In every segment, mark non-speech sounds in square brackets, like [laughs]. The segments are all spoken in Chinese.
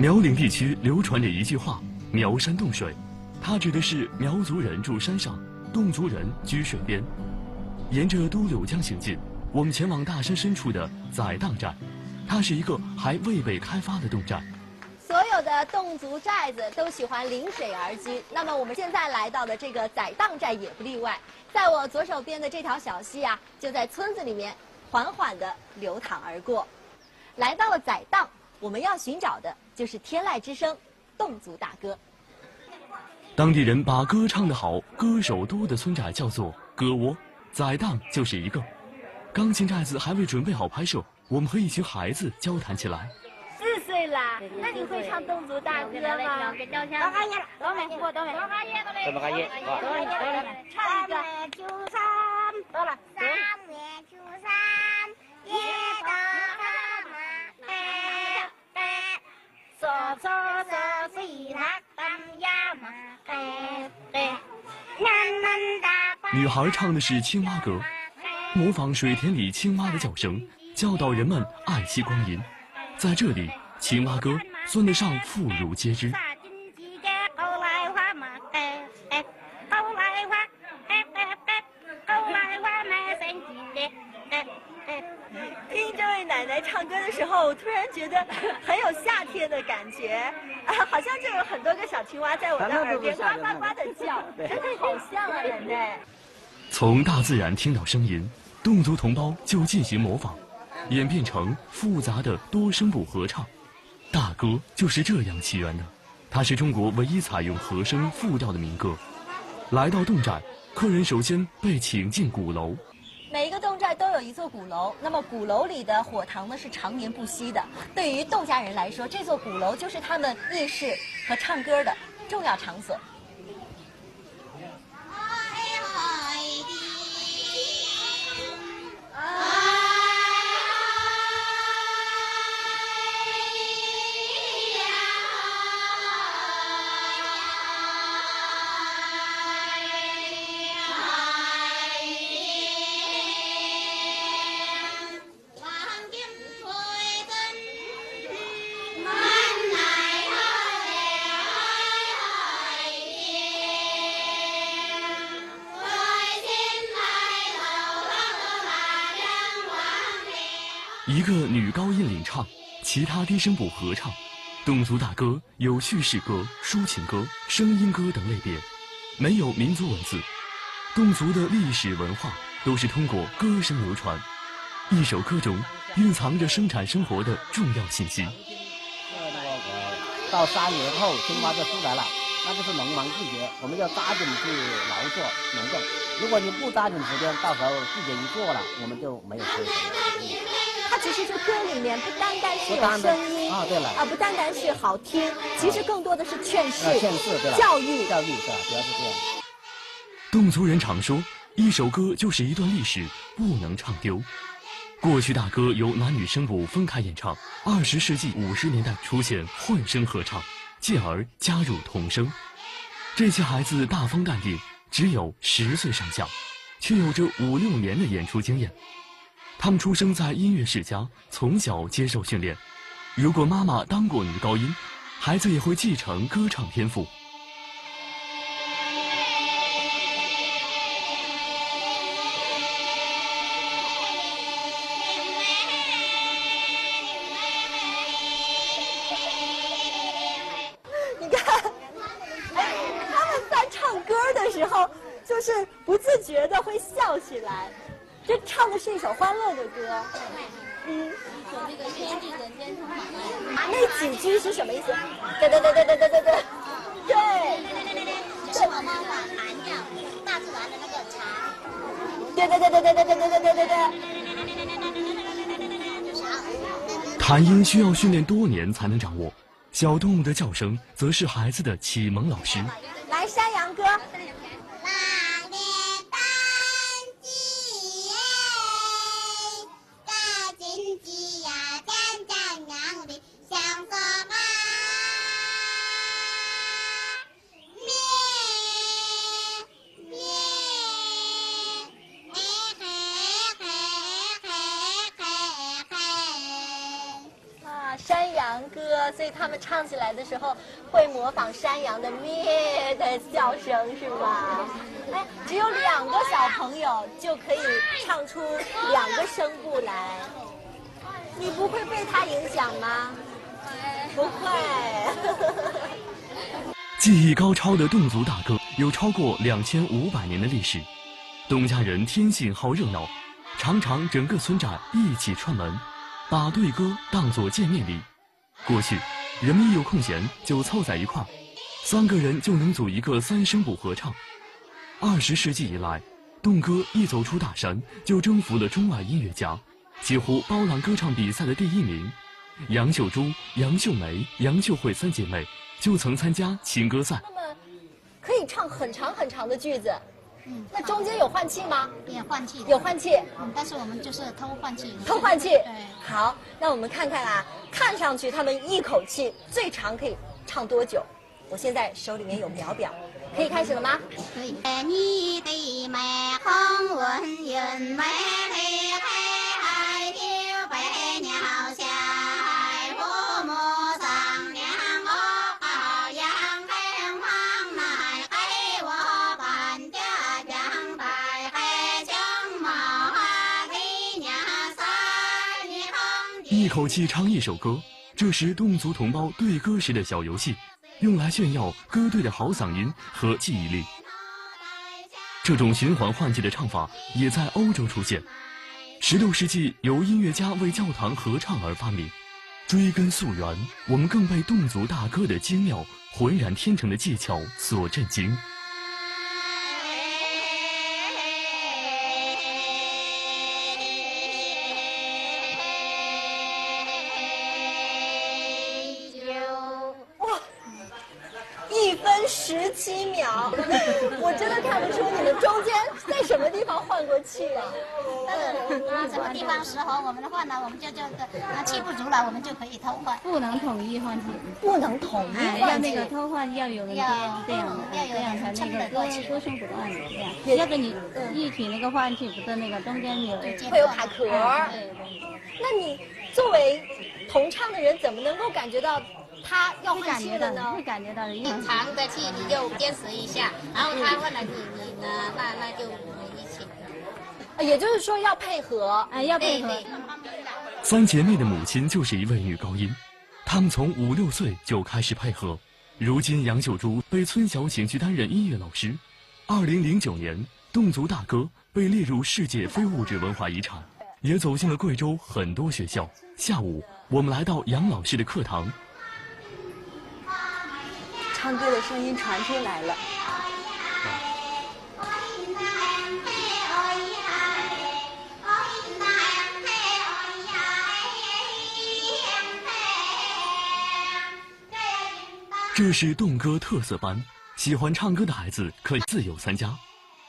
苗岭地区流传着一句话：“苗山洞水”，它指的是苗族人住山上，侗族人居水边。沿着都柳江行进，我们前往大山深处的宰荡寨，它是一个还未被开发的侗寨。所有的侗族寨子都喜欢临水而居，那么我们现在来到的这个宰荡寨也不例外。在我左手边的这条小溪啊，就在村子里面缓缓地流淌而过。来到了宰荡，我们要寻找的就是天籁之声，侗族大歌。当地人把歌唱得好、歌手多的村寨叫做歌窝，宰荡就是一个。钢琴寨子还未准备好拍摄，我们和一群孩子交谈起来。四岁啦，那你会唱侗族大歌了。三月九三，夜到他妈哎哎，说说说水他当呀嘛哎哎，南门大女孩唱的是青蛙歌，模仿水田里青蛙的叫声，教导人们爱惜光阴。在这里，青蛙歌算得上妇孺皆知。大金鸡的狗来花嘛哎哎，狗来花哎哎哎，狗来花卖三斤的哎哎。听这位奶奶唱歌的时候，突然觉得很有的感觉，啊，好像就有很多个小青蛙在我的耳边呱呱呱的叫，真的好像啊，人类。从大自然听到声音，侗族同胞就进行模仿，演变成复杂的多声部合唱。大歌就是这样起源的，它是中国唯一采用和声复调的民歌。来到侗寨，客人首先被请进鼓楼。每一个侗寨都有一座鼓楼，那么鼓楼里的火塘呢是常年不息的。对于侗家人来说，这座鼓楼就是他们议事和唱歌的重要场所。一个女高音领唱，其他低声部合唱。侗族大歌有叙事歌、抒情歌、声音歌等类别，没有民族文字。侗族的历史文化都是通过歌声流传。一首歌中蕴藏着生产生活的重要信息。到三年后，青蛙就出来了，那就是农忙季节，我们要抓紧去劳作农耕。如果你不抓紧时间，到时候季节一过了，我们就没有收成了。它其实这歌里面不单单是有声音啊，对了，啊，不单单是好听，其实更多的是劝世、劝世，对，教育、教育是吧？主要是这样。侗族人常说，一首歌就是一段历史，不能唱丢。过去大歌由男女声部分开演唱，二十世纪五十年代出现混声合唱，进而加入童声。这些孩子大方淡定，只有十岁上下，却有着五六年的演出经验。他们出生在音乐世家，从小接受训练。如果妈妈当过女高音，孩子也会继承歌唱天赋。[laughs] 你看，他们在唱歌的时候，就是不自觉的会笑起来。这唱的是一首欢乐的歌，嗯，一首这个天地人间。那几句是什么意思？对对对对对对对对，对，是我妈妈含掉大自然的那个茶。对对对对对对对对对对对对。弹音需要训练多年才能掌握，小动物的叫声则是孩子的启蒙老师。来山羊歌。浪所以他们唱起来的时候会模仿山羊的咩的叫声，是吗？哎，只有两个小朋友就可以唱出两个声部来，你不会被他影响吗？不会。[laughs] 技艺高超的侗族大歌有超过两千五百年的历史，侗家人天性好热闹，常常整个村寨一起串门。把对歌当作见面礼，过去人们一有空闲就凑在一块儿，三个人就能组一个三声部合唱。二十世纪以来，侗歌一走出大山就征服了中外音乐家，几乎包揽歌唱比赛的第一名。杨秀珠、杨秀梅、杨秀慧三姐妹就曾参加情歌赛。那么，可以唱很长很长的句子。嗯，那中间有换气吗？有换气，有换气。嗯，但是我们就是偷换气。偷换气。对。好，那我们看看啊，看上去他们一口气最长可以唱多久？我现在手里面有秒表，可以开始了吗？可以。你的美红温润美一口气唱一首歌，这是侗族同胞对歌时的小游戏，用来炫耀歌队的好嗓音和记忆力。这种循环换气的唱法也在欧洲出现。十六世纪由音乐家为教堂合唱而发明。追根溯源，我们更被侗族大歌的精妙、浑然天成的技巧所震惊。秒，[laughs] 我真的看不出你们中间在什么地方换过气啊？啊，什么地方适合我们的换呢，我们就就啊气不足了，我们就可以偷换。不能统一换气，不能统一换气，要那个偷换要有人接，这样要有样才那个歌歌声不断的这样。要跟你一起那个换气，不是那个中间有会有卡壳。那你作为同唱的人，怎么能够感觉到？他要换气的呢，会感觉到你长的气你就坚持一下，然后他换了你，你呢，那那就我们一起。也就是说要配合，哎，要配合。三姐妹的母亲就是一位女高音，她们从五六岁就开始配合。如今杨秀珠被村小请去担任音乐老师。二零零九年，侗族大歌被列入世界非物质文化遗产，也走进了贵州很多学校。下午，我们来到杨老师的课堂。唱歌的声音传出来了。这是侗歌特色班，喜欢唱歌的孩子可以自由参加。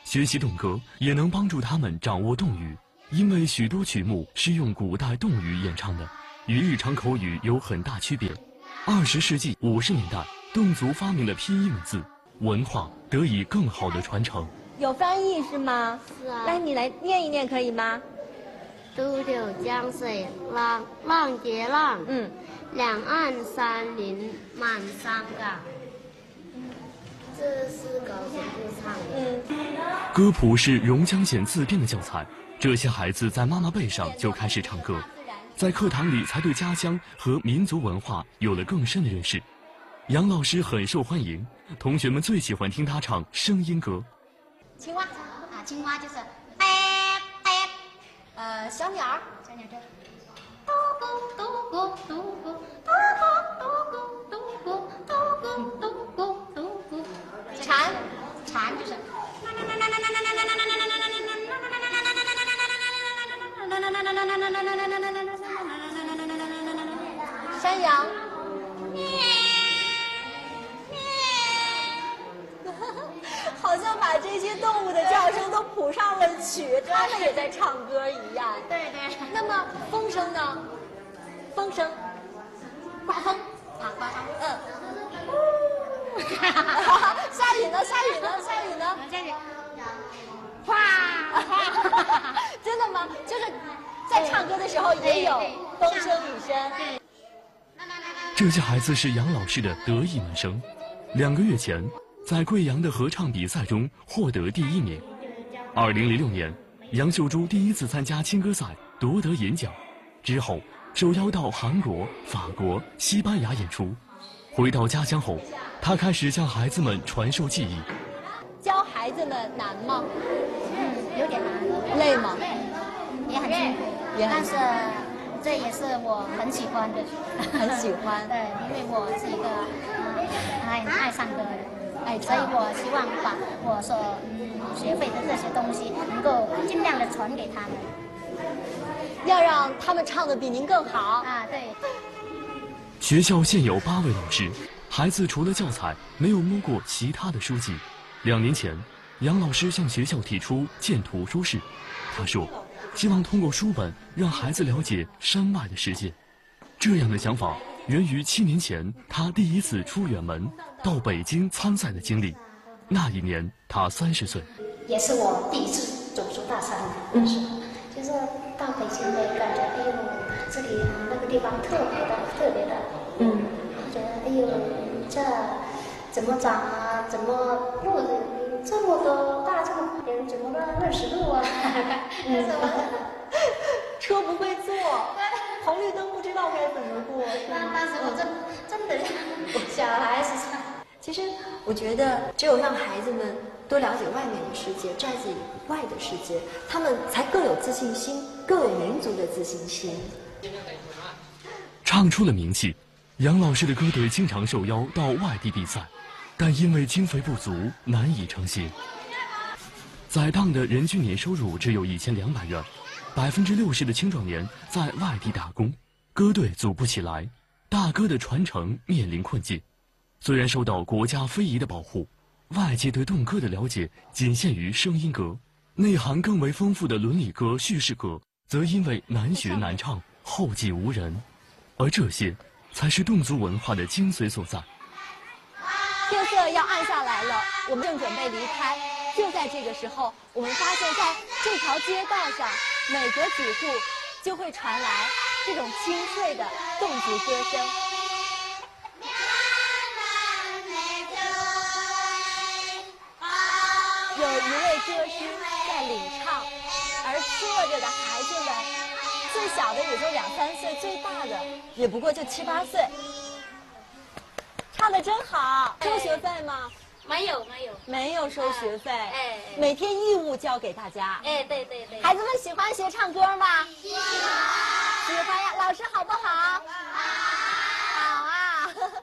学习侗歌也能帮助他们掌握侗语，因为许多曲目是用古代侗语演唱的，与日常口语有很大区别。二十世纪五十年代。侗族发明了拼音字，文化得以更好的传承。有翻译是吗？是啊。来，你来念一念可以吗？都柳江水浪浪叠浪，嗯，两岸山林满山岗。这是高声部唱的。嗯。歌谱是榕江县自编的教材，这些孩子在妈妈背上就开始唱歌，在课堂里才对家乡和民族文化有了更深的认识。杨老师很受欢迎，同学们最喜欢听他唱声音歌。青蛙啊，青蛙就是，呃，小鸟，小鸟这。蝉，蝉就是。山羊。好像把这些动物的叫声都谱上了曲，他们也在唱歌一样。对对。那么风声呢？风声，刮风，啊，刮风。嗯。[laughs] 下雨呢？下雨呢？下雨呢？下雨。哗！[laughs] 真的吗？就是在唱歌的时候也有风声雨声。这些孩子是杨老师的得意门生。两个月前，在贵阳的合唱比赛中获得第一名。二零零六年，杨秀珠第一次参加青歌赛夺得银奖，之后受邀到韩国、法国、西班牙演出。回到家乡后，她开始向孩子们传授技艺。教孩子们难吗？嗯，有点难，累吗？也很辛苦，也但是这也是我很喜欢的，很喜欢 [laughs] 对，因为我是一个很爱爱唱歌的人，爱所以我希望把我所嗯学会的这些东西，能够尽量的传给他们要让他们唱的比您更好。啊，对。学校现有八位老师，孩子除了教材，没有摸过其他的书籍。两年前，杨老师向学校提出建图书室，他说，希望通过书本让孩子了解山外的世界。这样的想法源于七年前他第一次出远门到北京参赛的经历。那一年他三十岁，也是我第一次走出大山的时候，就是到北京的感觉，哎呦，这里那个地方特别的，特别的，嗯，觉得哎呦，这怎么长啊？怎么路这么多大这么人怎么都认识路啊？[laughs] 嗯，[laughs] 车不会坐，红绿灯不知道该怎么过。是吗当时我真真的 [laughs] 小孩子上。其实我觉得，只有让孩子们多了解外面的世界，寨子以外的世界，他们才更有自信心，更有民族的自信心。唱出了名气。杨老师的歌队经常受邀到外地比赛，但因为经费不足，难以成行。载荡的人均年收入只有一千两百元，百分之六十的青壮年在外地打工，歌队组不起来，大歌的传承面临困境。虽然受到国家非遗的保护，外界对动歌的了解仅限于声音歌，内涵更为丰富的伦理歌、叙事歌，则因为难学难唱，后继无人。而这些，才是侗族文化的精髓所在。天色要暗下来了，我们正准备离开。就在这个时候，我们发现在这条街道上，每隔几步就会传来这种清脆的侗族歌声。有一位歌师在领唱，而坐着的孩子们，最小的也就两三岁，最大的也不过就七八岁。唱的真好，周学在吗？没有没有，没有收学费，哎每天义务教给大家。哎对对对，孩子们喜欢学唱歌吗？喜欢，喜欢呀。老师好不好？好啊。[laughs]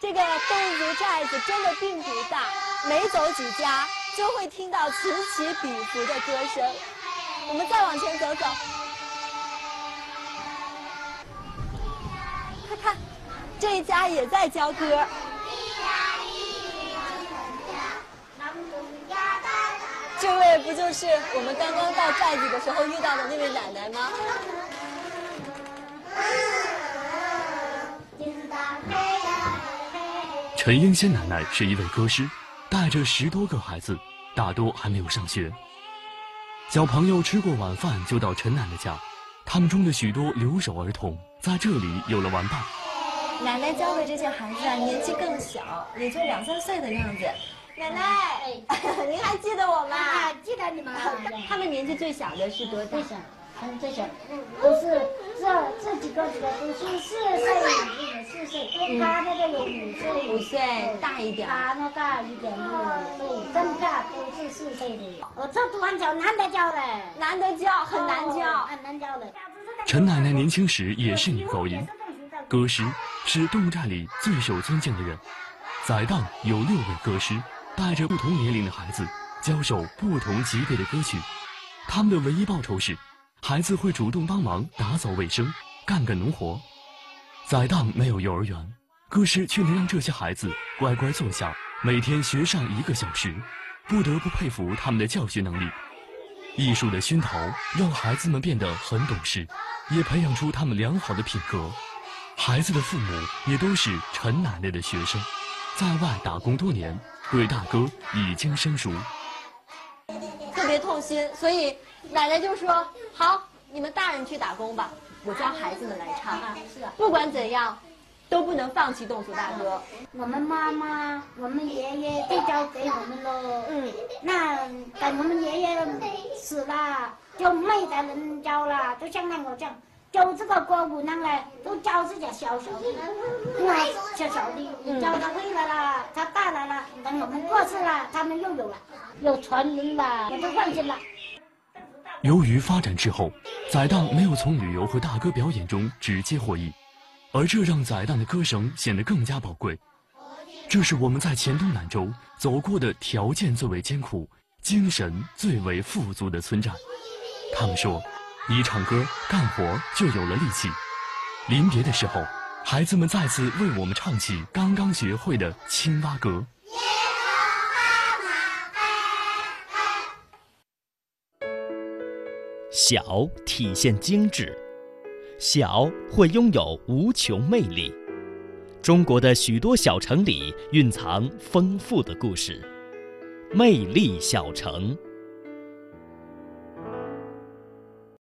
这个侗族寨子真的并不大，每走几家就会听到此起彼伏的歌声。我们再往前走走，快看，这一家也在教歌。这位不就是我们刚刚到寨子的时候遇到的那位奶奶吗？陈英仙奶奶是一位歌师，带着十多个孩子，大多还没有上学。小朋友吃过晚饭就到陈奶奶家，他们中的许多留守儿童在这里有了玩伴。奶奶教的这些孩子啊，年纪更小，也就两三岁的样子。奶奶，[laughs] 您还记得我吗？啊，记得你们。[laughs] 他们年纪最小的是多大？最小，嗯，最小，都是这这几个都是四岁以内的四岁，他那个有五岁，五岁大一点他那大一点五岁，正大都是四岁的。我这读完教难得教的，难得教，很难教。很难教的。陈奶奶年轻时也是女高音，歌师是动物寨里最受尊敬的人。载荡有六位歌师，带着不同年龄的孩子教授不同级别的歌曲。他们的唯一报酬是，孩子会主动帮忙打扫卫生，干干农活。载荡没有幼儿园，歌师却能让这些孩子乖乖坐下，每天学上一个小时，不得不佩服他们的教学能力。艺术的熏陶让孩子们变得很懂事，也培养出他们良好的品格。孩子的父母也都是陈奶奶的学生，在外打工多年，对大哥已经生疏。特别痛心，所以奶奶就说：“好，你们大人去打工吧。”我教孩子们来唱。是啊，不管怎样，都不能放弃侗族大歌。我们妈妈、我们爷爷都教给我们喽。嗯，那等我们爷爷死了，就没得人教了，就像那个这样。教这个歌舞呢，都教自己小小的，我小小的，教他会了啦，他大了啦，等我们过世了，他们又有了，有传人了，我都放心了。由于发展滞后，载荡没有从旅游和大歌表演中直接获益，而这让载荡的歌声显得更加宝贵。这是我们在黔东南州走过的条件最为艰苦、精神最为富足的村寨。他们说。一唱歌，干活就有了力气。临别的时候，孩子们再次为我们唱起刚刚学会的青蛙歌。小体现精致，小会拥有无穷魅力。中国的许多小城里蕴藏丰富的故事，魅力小城。